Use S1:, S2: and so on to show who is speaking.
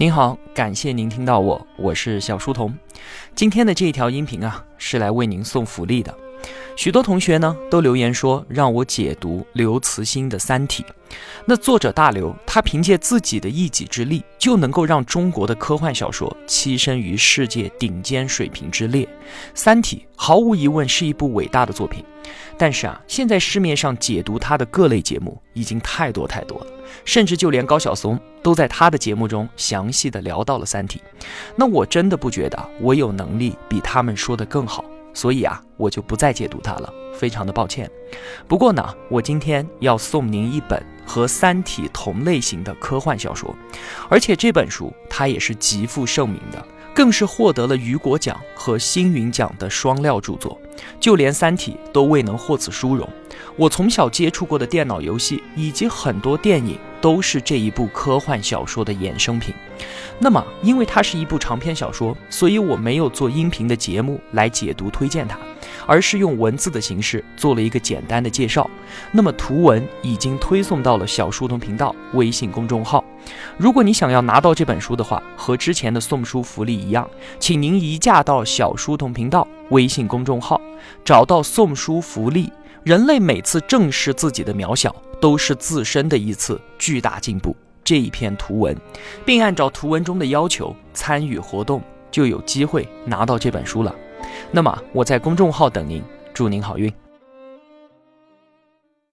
S1: 您好，感谢您听到我，我是小书童。今天的这一条音频啊，是来为您送福利的。许多同学呢都留言说让我解读刘慈欣的《三体》。那作者大刘，他凭借自己的一己之力，就能够让中国的科幻小说栖身于世界顶尖水平之列。《三体》毫无疑问是一部伟大的作品。但是啊，现在市面上解读它的各类节目已经太多太多了，甚至就连高晓松都在他的节目中详细的聊到了《三体》。那我真的不觉得我有能力比他们说的更好。所以啊，我就不再解读它了，非常的抱歉。不过呢，我今天要送您一本和《三体》同类型的科幻小说，而且这本书它也是极负盛名的，更是获得了雨果奖和星云奖的双料著作，就连《三体》都未能获此殊荣。我从小接触过的电脑游戏以及很多电影都是这一部科幻小说的衍生品。那么，因为它是一部长篇小说，所以我没有做音频的节目来解读推荐它，而是用文字的形式做了一个简单的介绍。那么图文已经推送到了小书童频道微信公众号。如果你想要拿到这本书的话，和之前的送书福利一样，请您移驾到小书童频道微信公众号，找到送书福利。人类每次正视自己的渺小，都是自身的一次巨大进步。这一篇图文，并按照图文中的要求参与活动，就有机会拿到这本书了。那么我在公众号等您，祝您好运。